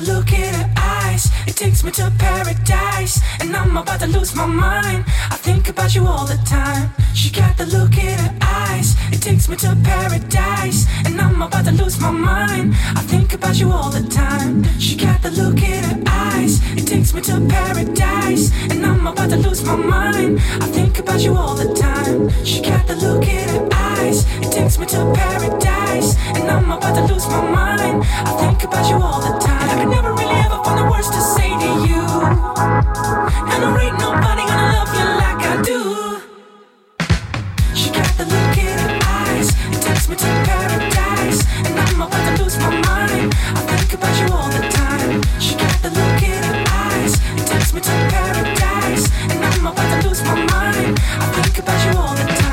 the takes me to paradise. And I'm about to lose my mind. I think about you all the time. She got the look in her eyes. It takes me to paradise. And I'm about to lose my mind. I think about you all the time. She got the look in her eyes. It takes me to paradise. And I'm about to lose my mind. I think about you all the time. She got the look in her eyes. It takes me to paradise. And I'm about to lose my mind. I think about you all the time. I never really find the words to say to you. And there ain't nobody gonna love you like I do. She got the look in her eyes. It takes me to paradise. And I'm about to lose my mind. I think about you all the time. She got the look in the eyes. It takes me to paradise. And I'm about to lose my mind. I bet a you all the time.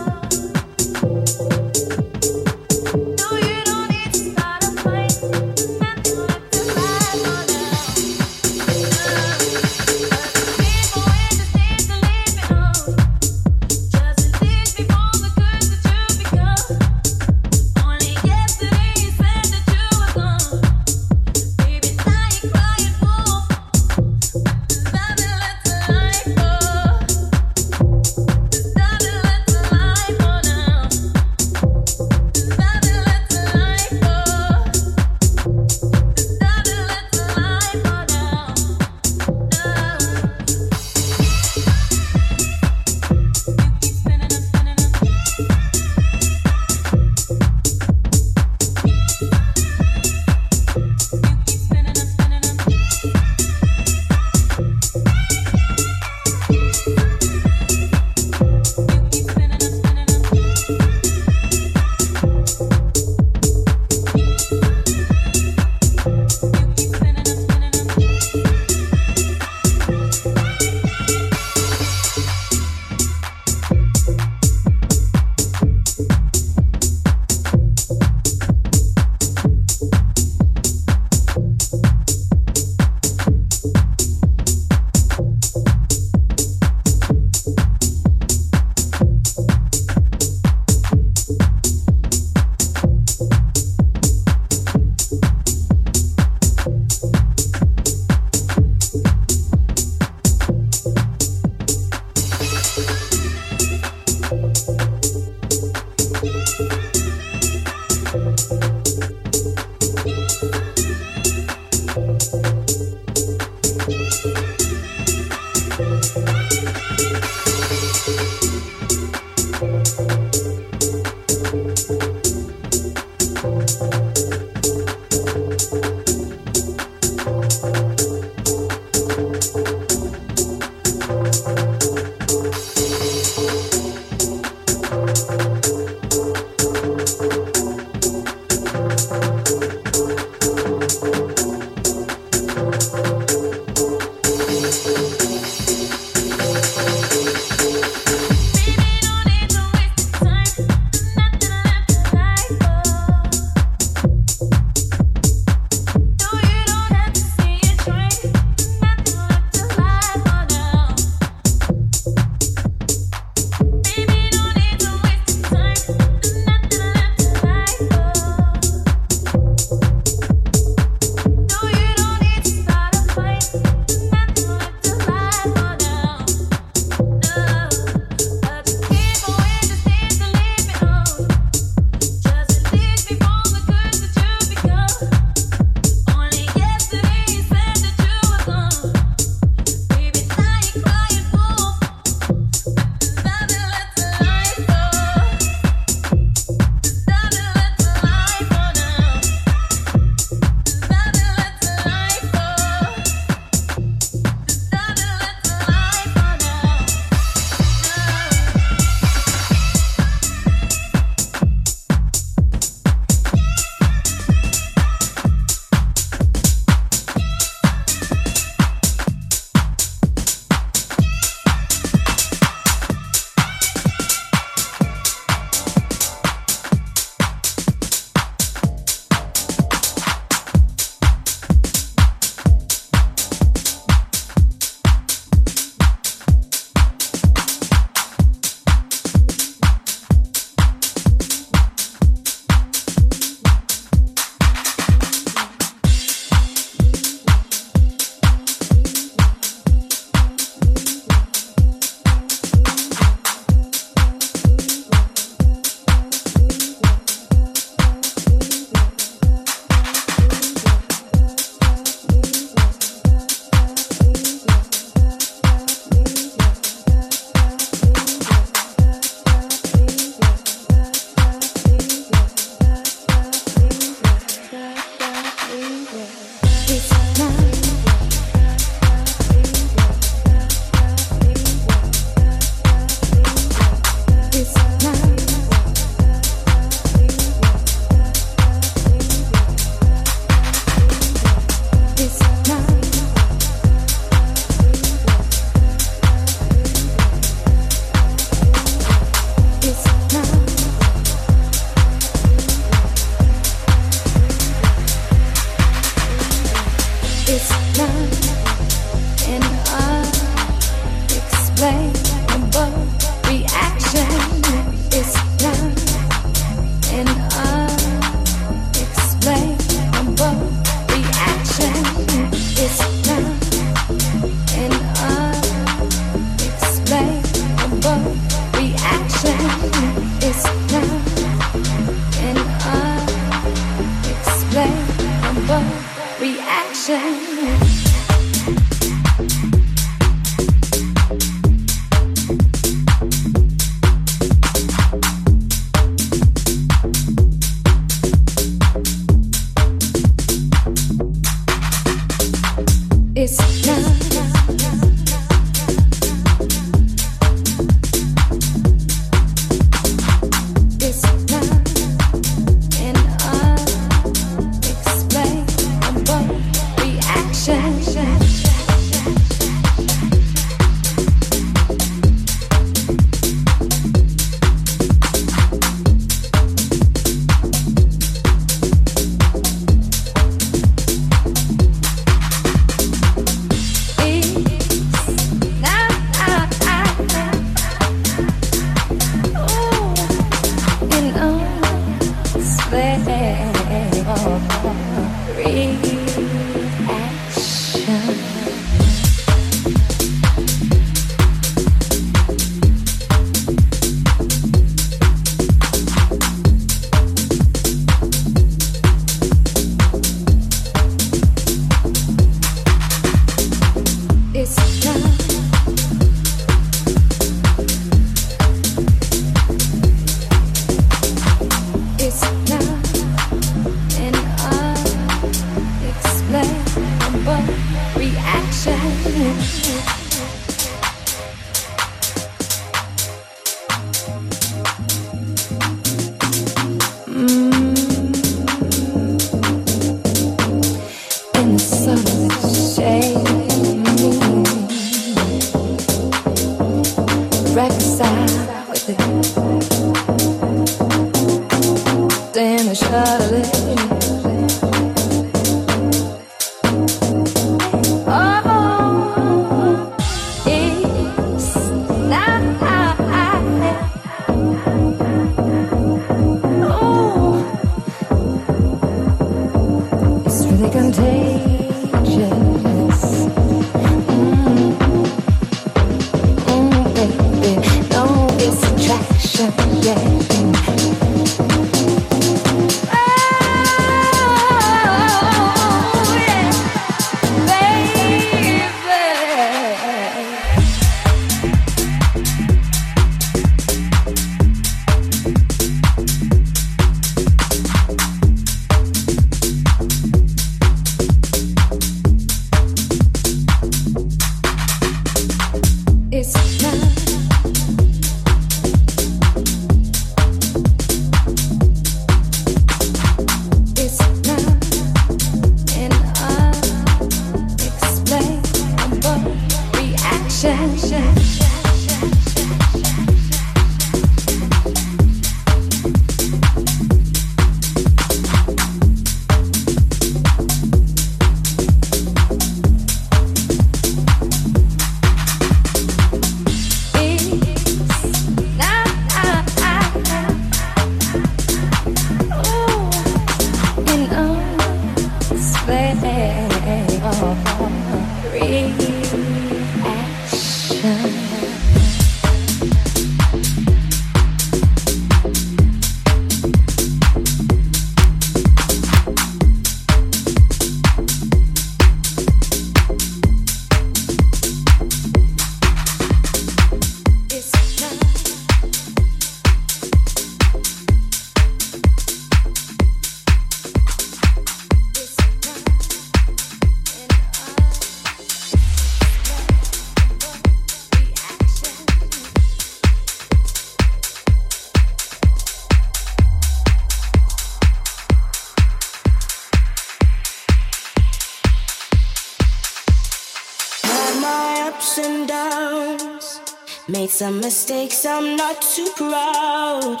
Some mistakes I'm not too proud,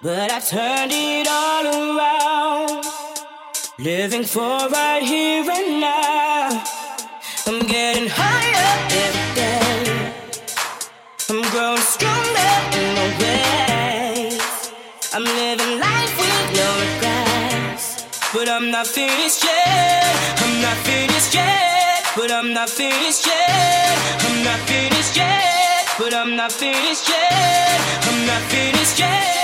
but I turned it all around. Living for right here and now. I'm getting higher every day. I'm growing stronger in my ways. I'm living life with no regrets, but I'm not finished yet. I'm not finished yet, but I'm not finished yet. I'm not finished yet. Is it all too much? Did you get enough?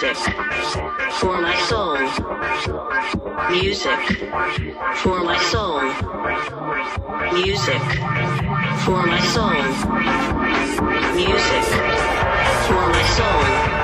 music for my soul. Music for my soul. Music for my soul. Music for my soul.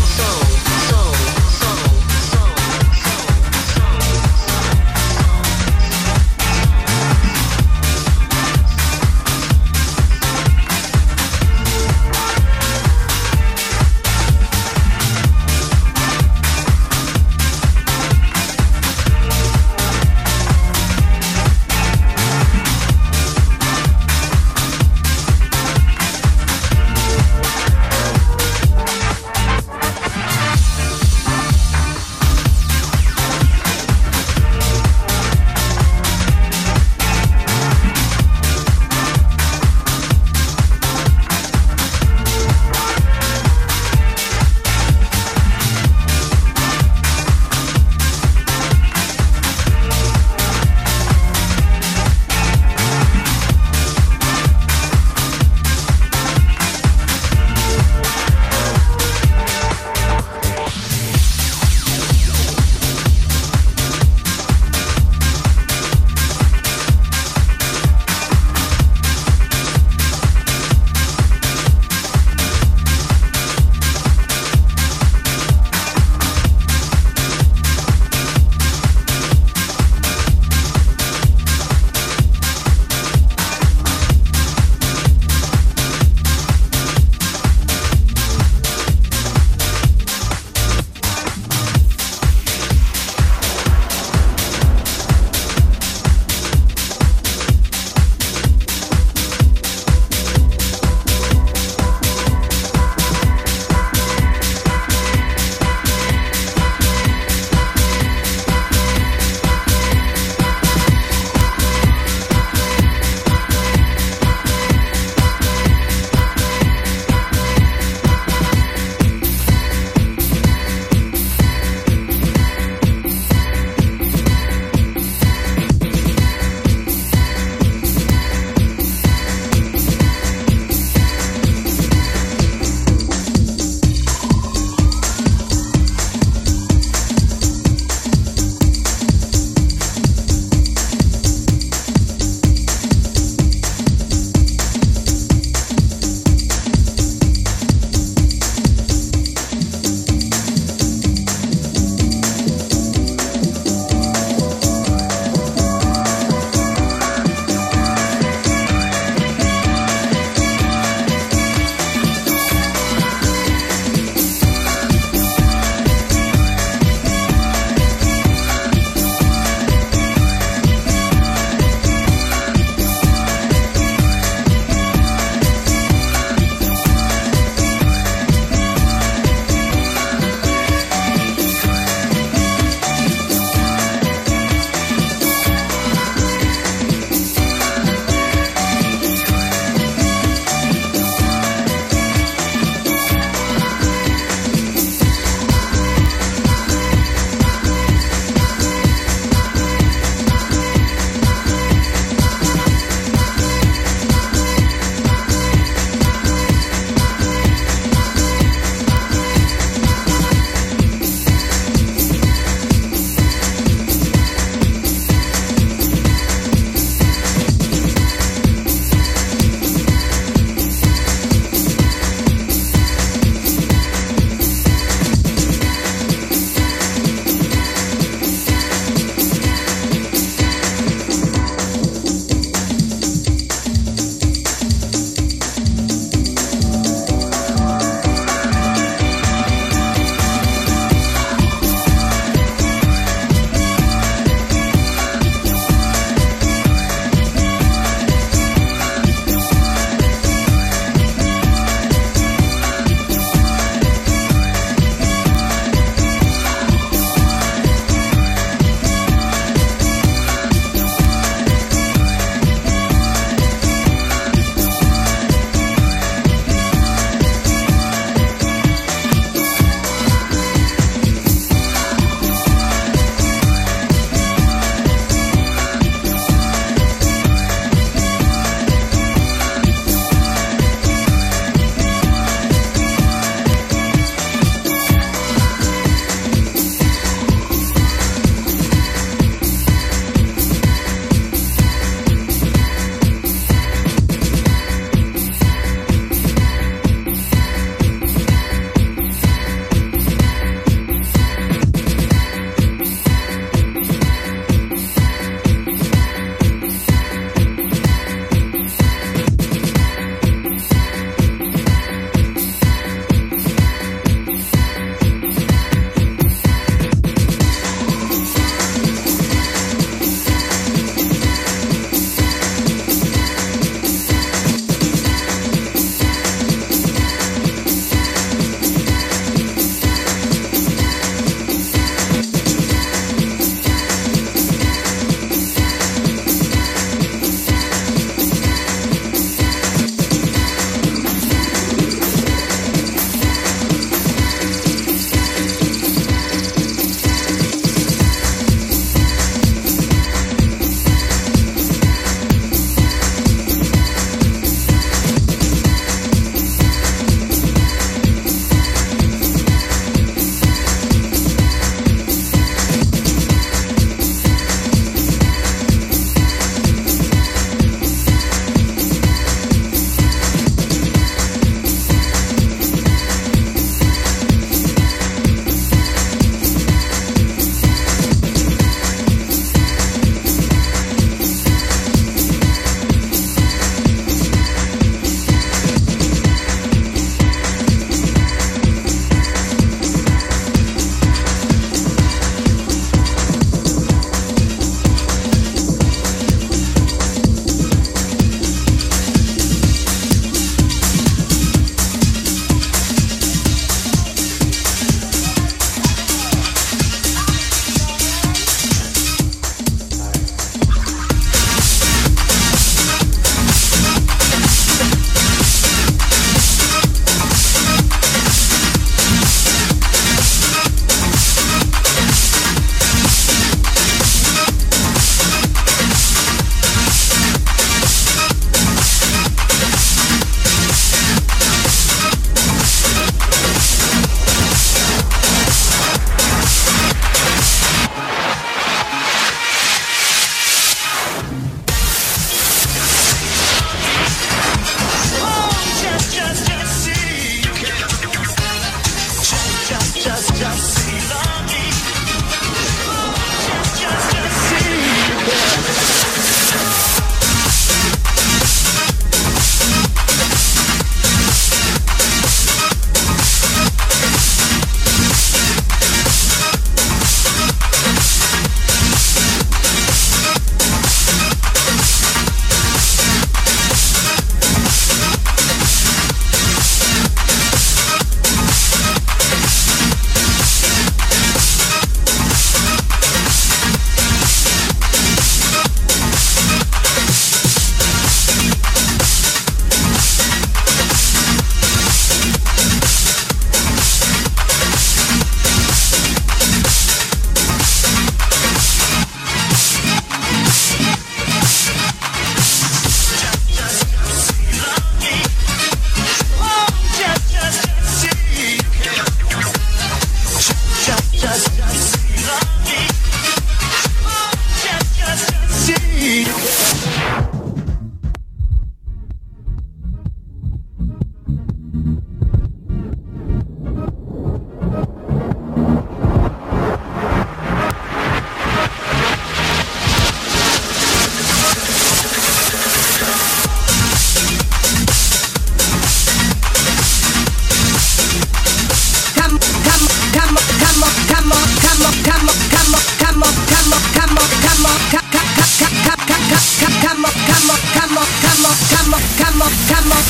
So.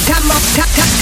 Wow, wow, wow, wow.